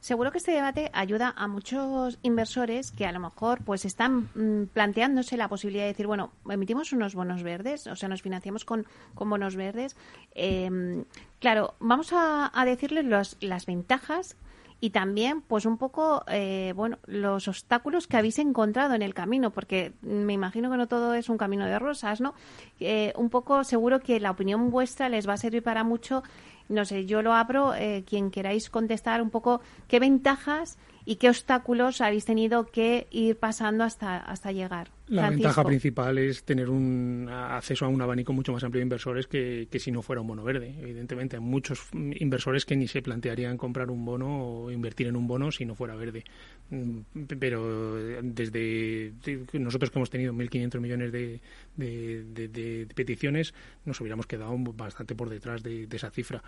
Seguro que este debate ayuda a muchos inversores que a lo mejor pues están mm, planteándose la posibilidad de decir, bueno, emitimos unos bonos verdes, o sea, nos financiamos con, con bonos verdes. Em, claro, vamos a, decirles las ventajas y también pues un poco eh, bueno los obstáculos que habéis encontrado en el camino porque me imagino que no todo es un camino de rosas no eh, un poco seguro que la opinión vuestra les va a servir para mucho no sé yo lo abro eh, quien queráis contestar un poco qué ventajas y qué obstáculos habéis tenido que ir pasando hasta hasta llegar la ventaja principal es tener un acceso a un abanico mucho más amplio de inversores que, que, si no fuera un bono verde. Evidentemente, hay muchos inversores que ni se plantearían comprar un bono o invertir en un bono si no fuera verde. Mm, pero desde nosotros que hemos tenido 1.500 millones de, de, peticiones, nos hubiéramos quedado bastante por detrás de, esa cifra.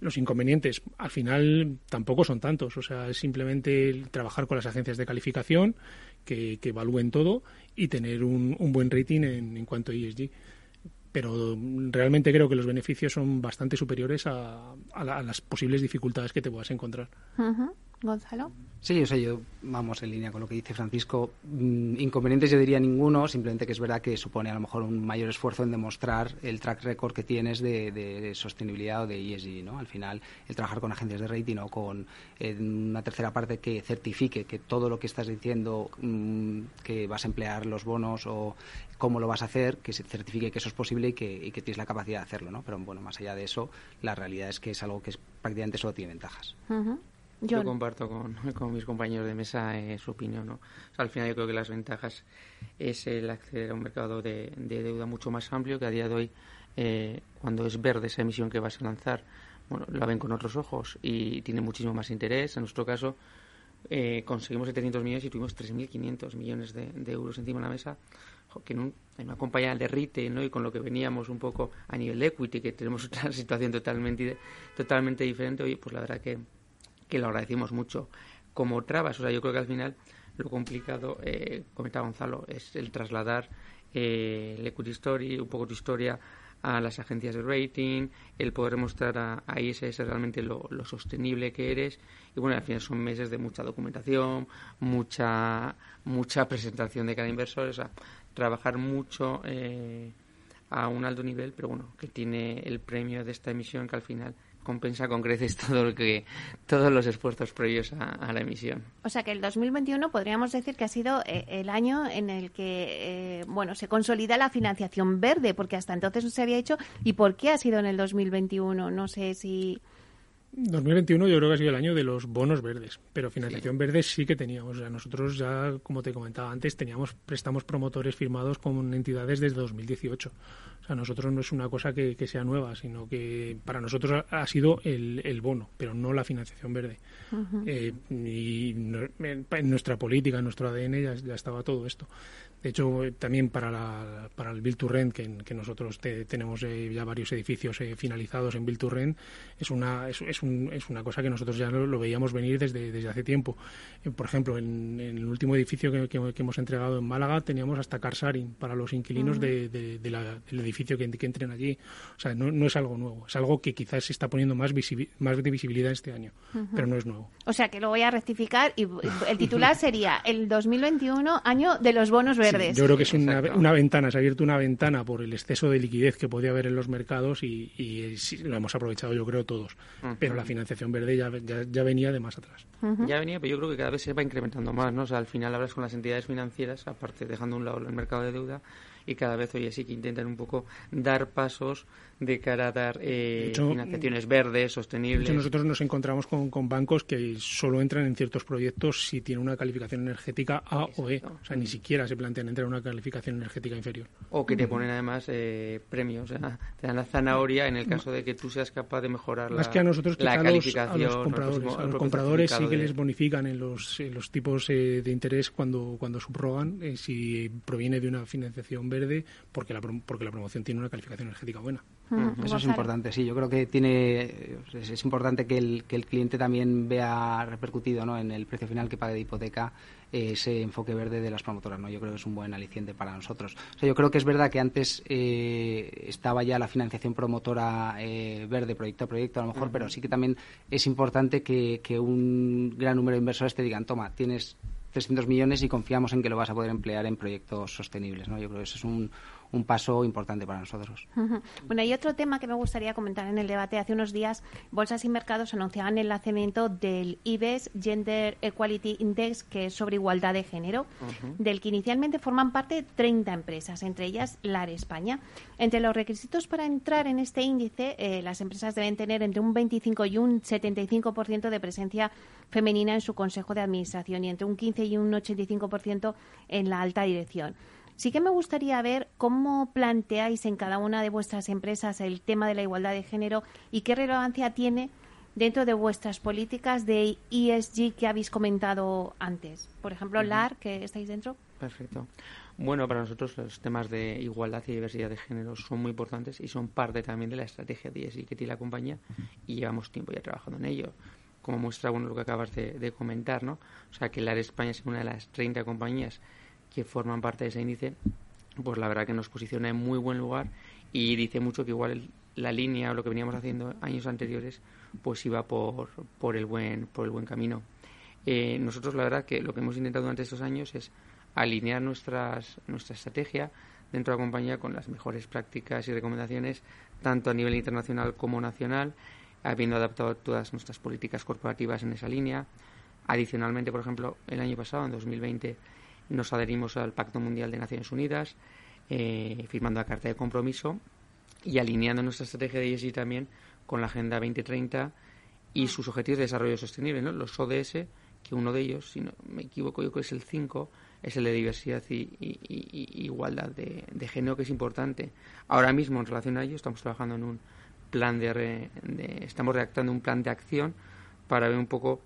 Los inconvenientes, al final, tampoco son tantos. O sea, es simplemente trabajar con las agencias de calificación que, evalúen todo y tener un, un buen rating en, en, cuanto a ESG. Pero realmente creo que los beneficios son bastante superiores a, a, las posibles dificultades que te puedas encontrar. Gonzalo. Sí, o sea, yo, vamos, en línea con lo que dice Francisco, mm, inconvenientes yo diría ninguno, simplemente que es verdad que supone a lo mejor un mayor esfuerzo en demostrar el track record que tienes de, sostenibilidad o de ESG, ¿no? Al final, el trabajar con agencias de rating o con una tercera parte que certifique que todo lo que estás diciendo, mm, que vas a emplear los bonos o cómo lo vas a hacer, que se certifique que eso es posible y que, tienes la capacidad de hacerlo, ¿no? Pero bueno, más allá de eso, la realidad es que es algo que es, prácticamente solo tiene ventajas. Yo comparto con, (laughs) con, mis compañeros de mesa eh, su opinión. ¿no? al final yo creo que las ventajas es el acceder a un mercado de, deuda mucho más amplio que a día de hoy, eh, cuando es verde esa emisión que vas a lanzar, bueno, la ven con otros ojos y tiene muchísimo más interés. En nuestro caso, eh, conseguimos 700 millones y tuvimos 3.500 millones de, euros encima de la mesa, que en, una compañía de retail ¿no? y con lo que veníamos un poco a nivel de equity, que tenemos (laughs) otra situación totalmente, totalmente diferente, oye, pues la verdad que que lo agradecimos mucho. Como trabas, o sea, yo creo que al final lo complicado, eh, comentaba Gonzalo, es el trasladar eh, el story, un poco tu historia a las agencias de rating, el poder mostrar a, a ISS realmente lo, sostenible que eres. Y bueno, al final son meses de mucha documentación, mucha, mucha presentación de cada inversor, o sea, trabajar mucho eh, a un alto nivel, pero bueno, que tiene el premio de esta emisión que al final compensa con creces (laughs) todo lo que todos los esfuerzos previos a, la emisión. O sea que el 2021 podríamos decir que ha sido eh, el año en el que eh, bueno se consolida la financiación verde, porque hasta entonces no se había hecho. ¿Y por qué ha sido en el 2021? No sé si 2021 yo creo que ha sido el año de los bonos verdes, pero financiación verde sí que teníamos. O sea, nosotros ya, como te comentaba antes, teníamos préstamos promotores firmados con entidades desde 2018. O sea, nosotros no es una cosa que, sea nueva, sino que para nosotros ha sido el, el bono, pero no la financiación verde. Eh, y en nuestra política, en nuestro ADN ya, ya estaba todo esto. De hecho, también para, la, para el Build to Rent, que, nosotros tenemos eh, ya varios edificios eh, finalizados en Build to Rent, es una, es, es, un, es una cosa que nosotros ya lo, veíamos venir desde, desde hace tiempo. Eh, por ejemplo, en, el último edificio que, que, hemos entregado en Málaga teníamos hasta car para los inquilinos de, de, la, del edificio que, entren allí. O sea, no, no, es algo nuevo, es algo que quizás se está poniendo más, más de visibilidad este año, pero no es nuevo. O sea, que lo voy a rectificar y el titular sería el 2021, año de los bonos (laughs) verdes yo creo que es una, una, ventana, se ha abierto una ventana por el exceso de liquidez que podía haber en los mercados y, lo hemos aprovechado yo creo todos. Pero la financiación verde ya, ya, venía de más atrás. Ya venía, pero yo creo que cada vez se va incrementando más, ¿no? O sea, al final hablas con las entidades financieras, aparte dejando a un lado el mercado de deuda, y cada vez, oye, sí que intentan un poco dar pasos de cara a dar eh, financiaciones verdes, sostenibles. De hecho, nosotros nos encontramos con, con, bancos que solo entran en ciertos proyectos si tienen una calificación energética A o E. O sea, ni siquiera se plantean entrar en una calificación energética inferior. O que te ponen además eh, premios. O sea, te dan la zanahoria en el caso de que tú seas capaz de mejorar Más la, que a nosotros, la a calificación. Los, a los compradores, a los compradores sí que les bonifican en los, en los tipos eh, de interés cuando, cuando subrogan eh, si proviene de una financiación verde porque la, porque la promoción tiene una calificación energética buena. Eso es importante, sí. Yo creo que tiene es, importante que el, que el cliente también vea repercutido ¿no? en el precio final que pague de hipoteca eh, ese enfoque verde de las promotoras. ¿no? Yo creo que es un buen aliciente para nosotros. O sea, yo creo que es verdad que antes eh, estaba ya la financiación promotora eh, verde, proyecto a proyecto, a lo mejor, pero sí que también es importante que, que un gran número de inversores te digan, toma, tienes 300 millones y confiamos en que lo vas a poder emplear en proyectos sostenibles. ¿no? Yo creo que eso es un, un paso importante para nosotros. Bueno, y otro tema que me gustaría comentar en el debate. Hace unos días, Bolsas y Mercados anunciaban el lanzamiento del IBES Gender Equality Index, que es sobre igualdad de género, del que inicialmente forman parte 30 empresas, entre ellas LAR España. Entre los requisitos para entrar en este índice, eh, las empresas deben tener entre un 25 y un 75% de presencia femenina en su consejo de administración y entre un 15 y un 85% en la alta dirección. Sí que me gustaría ver cómo planteáis en cada una de vuestras empresas el tema de la igualdad de género y qué relevancia tiene dentro de vuestras políticas de ESG que habéis comentado antes. Por ejemplo, LAR, que estáis dentro. Perfecto. Bueno, para nosotros los temas de igualdad y diversidad de género son muy importantes y son parte también de la estrategia de ESG que tiene la compañía y llevamos tiempo ya trabajando en ello. Como muestra bueno lo que acabas de, de comentar, ¿no? O sea, que LAR España es una de las 30 compañías que forman parte de ese índice, pues la verdad que nos posiciona en muy buen lugar y dice mucho que igual la línea o lo que veníamos haciendo años anteriores pues iba por, por el buen por el buen camino. Eh, nosotros la verdad que lo que hemos intentado durante estos años es alinear nuestra estrategia dentro de la compañía con las mejores prácticas y recomendaciones tanto a nivel internacional como nacional, habiendo adaptado todas nuestras políticas corporativas en esa línea. Adicionalmente, por ejemplo, el año pasado, en 2020, nos adherimos al Pacto Mundial de Naciones Unidas, eh, firmando la Carta de Compromiso y alineando nuestra estrategia de ESG también con la Agenda 2030 y sus objetivos de desarrollo sostenible, ¿no? los ODS, que uno de ellos, si no me equivoco, yo creo que es el 5, es el de diversidad y, igualdad de, género, que es importante. Ahora mismo, en relación a ello, estamos trabajando en un plan de, de estamos redactando un plan de acción para ver un poco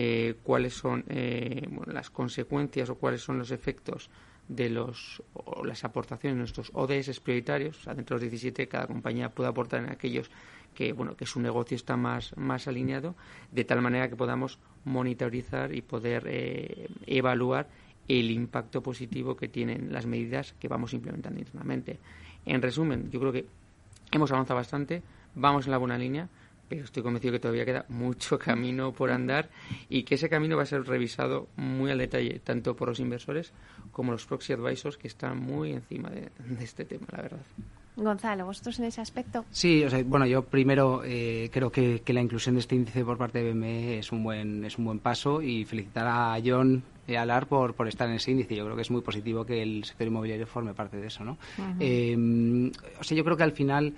eh, cuáles son eh, las consecuencias o cuáles son los efectos de los o las aportaciones de nuestros ODS prioritarios, o dentro de los 17 cada compañía puede aportar en aquellos que bueno que su negocio está más más alineado, de tal manera que podamos monitorizar y poder eh, evaluar el impacto positivo que tienen las medidas que vamos implementando internamente. En resumen, yo creo que hemos avanzado bastante, vamos en la buena línea, pero estoy convencido que todavía queda mucho camino por andar y que ese camino va a ser revisado muy al detalle, tanto por los inversores como los proxy advisors que están muy encima de, este tema, la verdad. Gonzalo, ¿vosotros en ese aspecto? Sí, o sea, bueno, yo primero eh, creo que, la inclusión de este índice por parte de BME es un buen, es un buen paso y felicitar a John y a Alar por, por estar en ese índice. Yo creo que es muy positivo que el sector inmobiliario forme parte de eso, ¿no? Eh, o sea, yo creo que al final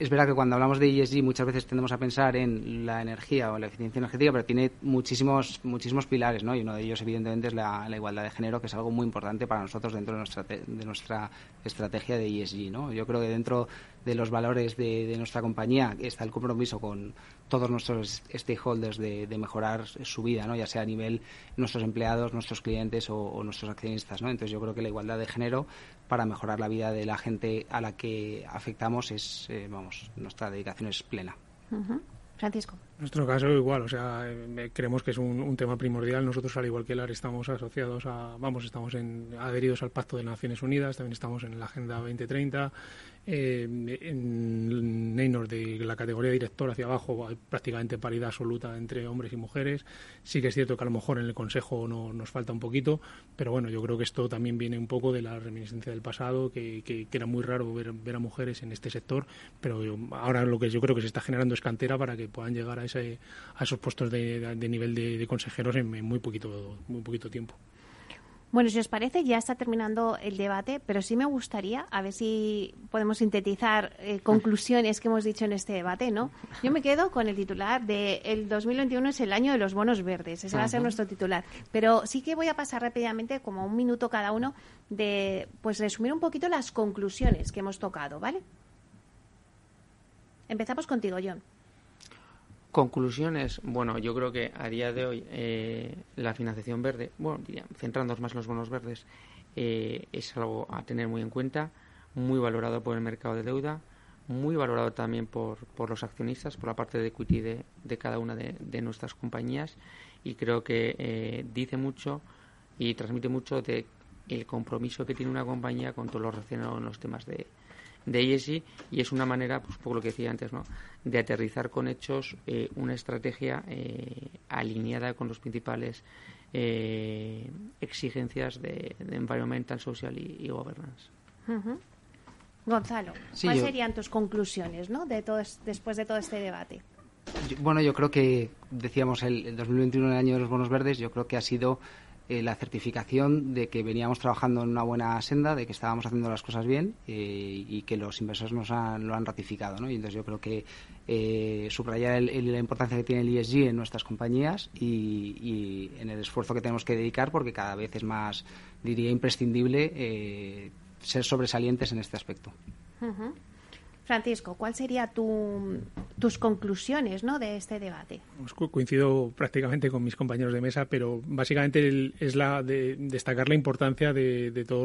es verdad que cuando hablamos de ESG muchas veces tendemos a pensar en la energía o la eficiencia energética, pero tiene muchísimos muchísimos pilares, ¿no? Y uno de ellos, evidentemente, es la, igualdad de género, que es algo muy importante para nosotros dentro de nuestra, de nuestra estrategia de ESG, ¿no? Yo creo que dentro de los valores de, nuestra compañía está el compromiso con todos nuestros stakeholders de, mejorar su vida, ¿no? ya sea a nivel nuestros empleados, nuestros clientes o, nuestros accionistas. ¿no? Entonces yo creo que la igualdad de género para mejorar la vida de la gente a la que afectamos es, eh, vamos, nuestra dedicación es plena. Francisco. En nuestro caso igual, o sea, eh, creemos que es un, tema primordial. Nosotros, al igual que el AR, estamos asociados a, vamos, estamos en, adheridos al Pacto de Naciones Unidas, también estamos en la Agenda 2030, eh, en Neynor, de la categoría director hacia abajo, hay prácticamente paridad absoluta entre hombres y mujeres. Sí que es cierto que a lo mejor en el Consejo no, nos falta un poquito, pero bueno, yo creo que esto también viene un poco de la reminiscencia del pasado, que, que, era muy raro ver, ver, a mujeres en este sector, pero ahora lo que yo creo que se está generando es cantera para que puedan llegar a, ese, a esos puestos de, nivel de, consejeros en, en muy poquito, muy poquito tiempo. Bueno, si os parece, ya está terminando el debate, pero sí me gustaría, a ver si podemos sintetizar eh, conclusiones que hemos dicho en este debate, ¿no? (laughs) Yo me quedo con el titular de el 2021 es el año de los bonos verdes, ese va a ser nuestro titular. Pero sí que voy a pasar rápidamente, como un minuto cada uno, de pues resumir un poquito las conclusiones que hemos tocado, ¿vale? Empezamos contigo, John. Conclusiones. Bueno, yo creo que a día de hoy eh, la financiación verde, bueno, centrándonos más en los bonos verdes, eh, es algo a tener muy en cuenta, muy valorado por el mercado de deuda, muy valorado también por, por los accionistas, por la parte de equity de, de cada una de, de, nuestras compañías y creo que eh, dice mucho y transmite mucho de el compromiso que tiene una compañía con todos los relacionados en los temas de, de ESG y es una manera, pues por lo que decía antes, ¿no? de aterrizar con hechos eh, una estrategia eh, alineada con los principales eh, exigencias de, de, environmental, social y, y governance. Uh -huh. Gonzalo, sí, ¿cuáles yo... serían tus conclusiones ¿no? de todo, después de todo este debate? Yo, bueno, yo creo que, decíamos, el, el 2021, el año de los bonos verdes, yo creo que ha sido eh, la certificación de que veníamos trabajando en una buena senda, de que estábamos haciendo las cosas bien eh, y que los inversores nos han, lo han ratificado. ¿no? Y entonces yo creo que eh, subrayar el, la importancia que tiene el ESG en nuestras compañías y, y, en el esfuerzo que tenemos que dedicar porque cada vez es más, diría, imprescindible eh, ser sobresalientes en este aspecto. Francisco, ¿cuáles serían tu, tus conclusiones ¿no? de este debate? Pues coincido prácticamente con mis compañeros de mesa, pero básicamente el, es la de destacar la importancia de, de todo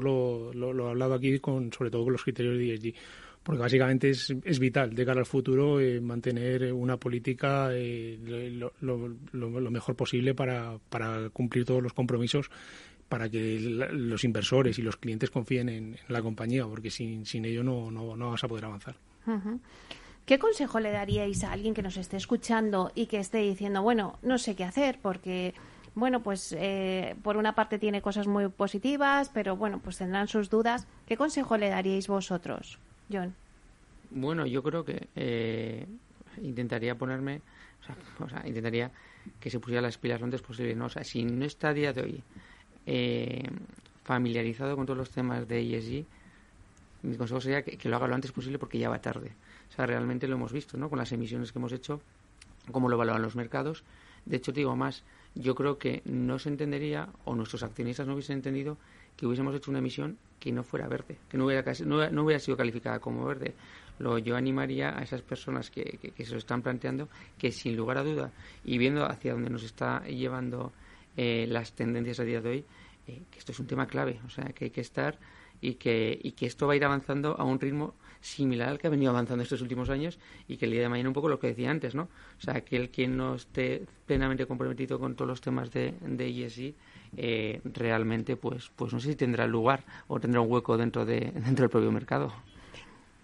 lo, hablado aquí, con, sobre todo con los criterios de ESG porque básicamente es, vital de cara al futuro eh, mantener una política eh, lo, mejor posible para, para cumplir todos los compromisos para que los inversores y los clientes confíen en, en la compañía, porque sin, sin ello no, no, no vas a poder avanzar. ¿Qué consejo le daríais a alguien que nos esté escuchando y que esté diciendo, bueno, no sé qué hacer porque, bueno, pues eh, por una parte tiene cosas muy positivas, pero bueno, pues tendrán sus dudas? ¿Qué consejo le daríais vosotros, John? Bueno, yo creo que eh, intentaría ponerme, o sea, o sea, intentaría que se pusiera las pilas lo antes posible, ¿no? O sea, si no está a día de hoy eh, familiarizado con todos los temas de ESG, mi consejo sería que, lo haga lo antes posible porque ya va tarde. O sea, realmente lo hemos visto, ¿no? Con las emisiones que hemos hecho, cómo lo valoran los mercados. De hecho, te digo más, yo creo que no se entendería, o nuestros accionistas no hubiesen entendido, que hubiésemos hecho una emisión que no fuera verde, que no hubiera, no, no hubiera sido calificada como verde. Lo, yo animaría a esas personas que, que, que, se lo están planteando que, sin lugar a duda, y viendo hacia dónde nos está llevando eh, las tendencias a día de hoy, eh, que esto es un tema clave, o sea, que hay que estar y que, y que esto va a ir avanzando a un ritmo similar al que ha venido avanzando estos últimos años y que el día de mañana un poco lo que decía antes, ¿no? O sea, que el quien no esté plenamente comprometido con todos los temas de, de ESG eh, realmente pues pues no sé si tendrá lugar o tendrá un hueco dentro de dentro del propio mercado.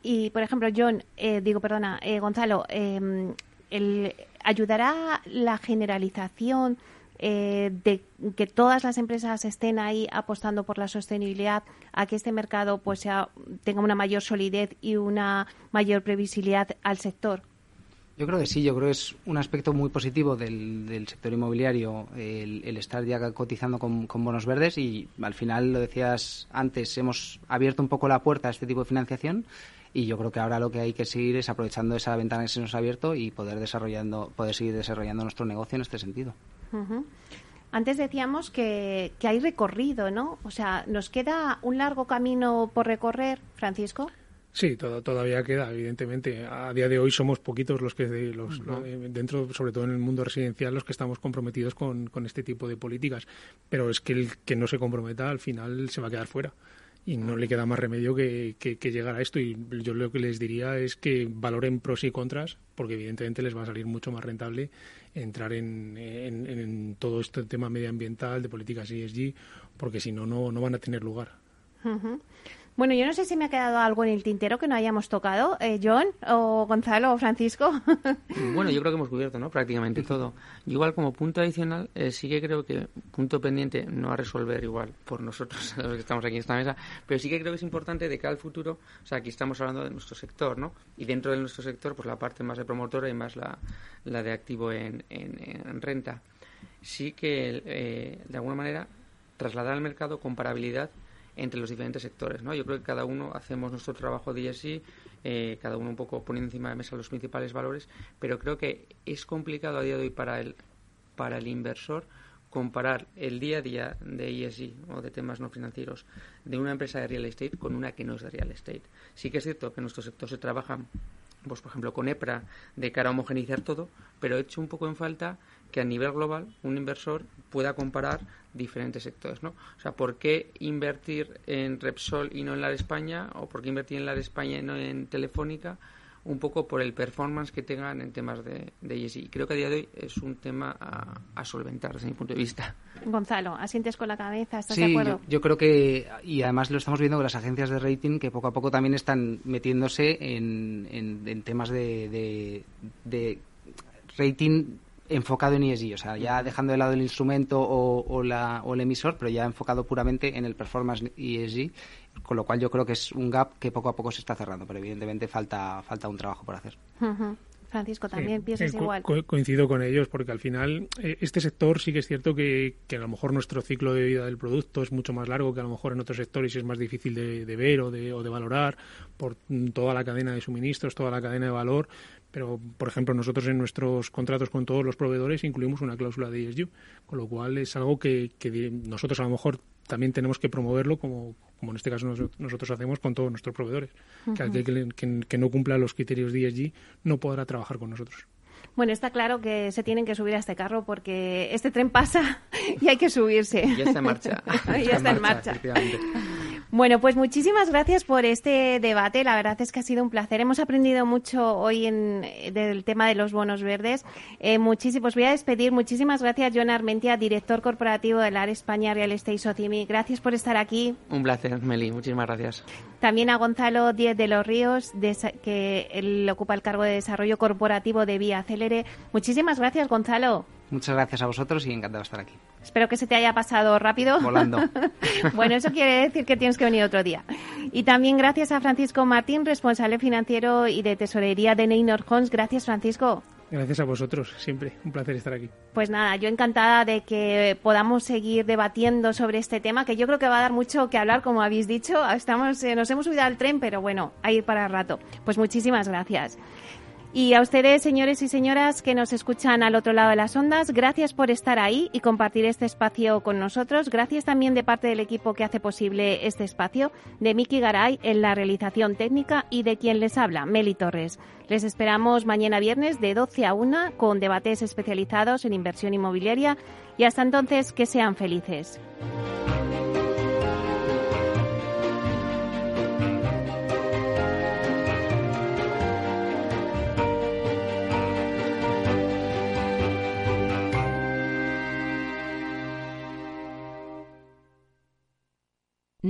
Y por ejemplo, John, eh, digo, perdona, eh, Gonzalo, eh, el, ¿ayudará la generalización eh, de que todas las empresas estén ahí apostando por la sostenibilidad a que este mercado pues sea, tenga una mayor solidez y una mayor previsibilidad al sector? Yo creo que sí, yo creo que es un aspecto muy positivo del, sector inmobiliario el, el, estar ya cotizando con, con, bonos verdes y al final, lo decías antes, hemos abierto un poco la puerta a este tipo de financiación y yo creo que ahora lo que hay que seguir es aprovechando esa ventana que se nos ha abierto y poder desarrollando poder seguir desarrollando nuestro negocio en este sentido. Uh -huh. Antes decíamos que, que hay recorrido, ¿no? O sea, ¿nos queda un largo camino por recorrer, Francisco? Sí, todo, todavía queda, evidentemente. A día de hoy somos poquitos los que los, uh -huh. dentro, sobre todo en el mundo residencial, los que estamos comprometidos con, con este tipo de políticas. Pero es que el que no se comprometa al final se va a quedar fuera y no le queda más remedio que, que, que, llegar a esto. Y yo lo que les diría es que valoren pros y contras, porque evidentemente les va a salir mucho más rentable entrar en, en, en todo este tema medioambiental, de políticas ESG, porque si no, no, van a tener lugar. Uh. Bueno, yo no sé si me ha quedado algo en el tintero que no hayamos tocado, eh, John, o Gonzalo, o Francisco. (laughs) bueno, yo creo que hemos cubierto, ¿no? Prácticamente todo. Igual como punto adicional, eh, sí que creo que punto pendiente no a resolver igual por nosotros, (laughs) los que estamos aquí en esta mesa, pero sí que creo que es importante de cara al futuro, o sea, aquí estamos hablando de nuestro sector, ¿no? Y dentro de nuestro sector, pues la parte más de promotora y más la, la de activo en, en, en renta. Sí que, eh, de alguna manera, trasladar al mercado comparabilidad entre los diferentes sectores. ¿no? Yo creo que cada uno hacemos nuestro trabajo de ESG, eh, cada uno un poco poniendo encima de mesa los principales valores, pero creo que es complicado a día de hoy para el, para el inversor comparar el día a día de ESG o de temas no financieros de una empresa de real estate con una que no es de real estate. Sí que es cierto que en nuestro sector se trabaja, pues por ejemplo, con EPRA de cara a homogeneizar todo, pero he hecho un poco en falta que a nivel global un inversor pueda comparar diferentes sectores, ¿no? O sea, ¿por qué invertir en Repsol y no en la España? ¿O por qué invertir en la España y no en Telefónica? un poco por el performance que tengan en temas de, de ESG. Creo que a día de hoy es un tema a, solventar desde mi punto de vista. Gonzalo, asientes con la cabeza, ¿estás de acuerdo? Yo, yo, creo que, y además lo estamos viendo con las agencias de rating, que poco a poco también están metiéndose en, en, temas de, de, de rating enfocado en ESG, o sea, ya dejando de lado el instrumento o, la, o el emisor, pero ya enfocado puramente en el performance ESG, con lo cual yo creo que es un gap que poco a poco se está cerrando, pero evidentemente falta, falta un trabajo por hacer. Francisco, también piensas igual. coincido con ellos, porque al final eh, este sector sí que es cierto que, que, a lo mejor nuestro ciclo de vida del producto es mucho más largo que a lo mejor en otros sectores y es más difícil de, de ver o de, o de valorar por toda la cadena de suministros, toda la cadena de valor, pero, por ejemplo, nosotros en nuestros contratos con todos los proveedores incluimos una cláusula de ESG, con lo cual es algo que, nosotros a lo mejor también tenemos que promoverlo como, como en este caso nosotros hacemos con todos nuestros proveedores. Que aquel que, no cumpla los criterios de ESG no podrá trabajar con nosotros. Bueno, está claro que se tienen que subir a este carro porque este tren pasa (laughs) y hay que subirse. Ya está en marcha. (laughs) ya está, en marcha. Bueno, pues muchísimas gracias por este debate. La verdad es que ha sido un placer. Hemos aprendido mucho hoy en, del tema de los bonos verdes. Eh, muchísimos, voy a despedir. Muchísimas gracias, John Armentia, director corporativo de la España Real Estate Socimi. Gracias por estar aquí. Un placer, Meli. Muchísimas gracias. También a Gonzalo Díez de los Ríos, que él ocupa el cargo de desarrollo corporativo de Vía Célere. Muchísimas gracias, Gonzalo. Muchas gracias a vosotros y encantado de estar aquí. Espero que se te haya pasado rápido. Volando. (laughs) bueno, eso quiere decir que tienes que venir otro día. Y también gracias a Francisco Martín, responsable financiero y de tesorería de Neynor Homes. Gracias, Francisco. Gracias a vosotros, siempre. Un placer estar aquí. Pues nada, yo encantada de que podamos seguir debatiendo sobre este tema, que yo creo que va a dar mucho que hablar, como habéis dicho. Estamos, eh, nos hemos subido al tren, pero bueno, a ir para el rato. Pues muchísimas gracias. Y a ustedes, señores y señoras que nos escuchan al otro lado de las ondas, gracias por estar ahí y compartir este espacio con nosotros. Gracias también de parte del equipo que hace posible este espacio, de Miki Garay en la realización técnica y de quien les habla, Meli Torres. Les esperamos mañana viernes de 12 a 1 con debates especializados en inversión inmobiliaria y hasta entonces que sean felices.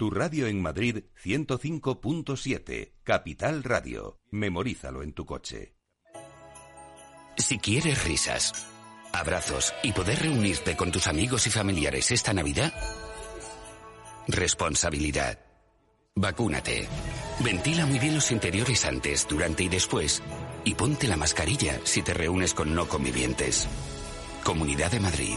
Tu radio en Madrid 105.7, Capital Radio. Memorízalo en tu coche. Si quieres risas, abrazos y poder reunirte con tus amigos y familiares esta Navidad, responsabilidad. Vacúnate. Ventila muy bien los interiores antes, durante y después. Y ponte la mascarilla si te reúnes con no convivientes. Comunidad de Madrid.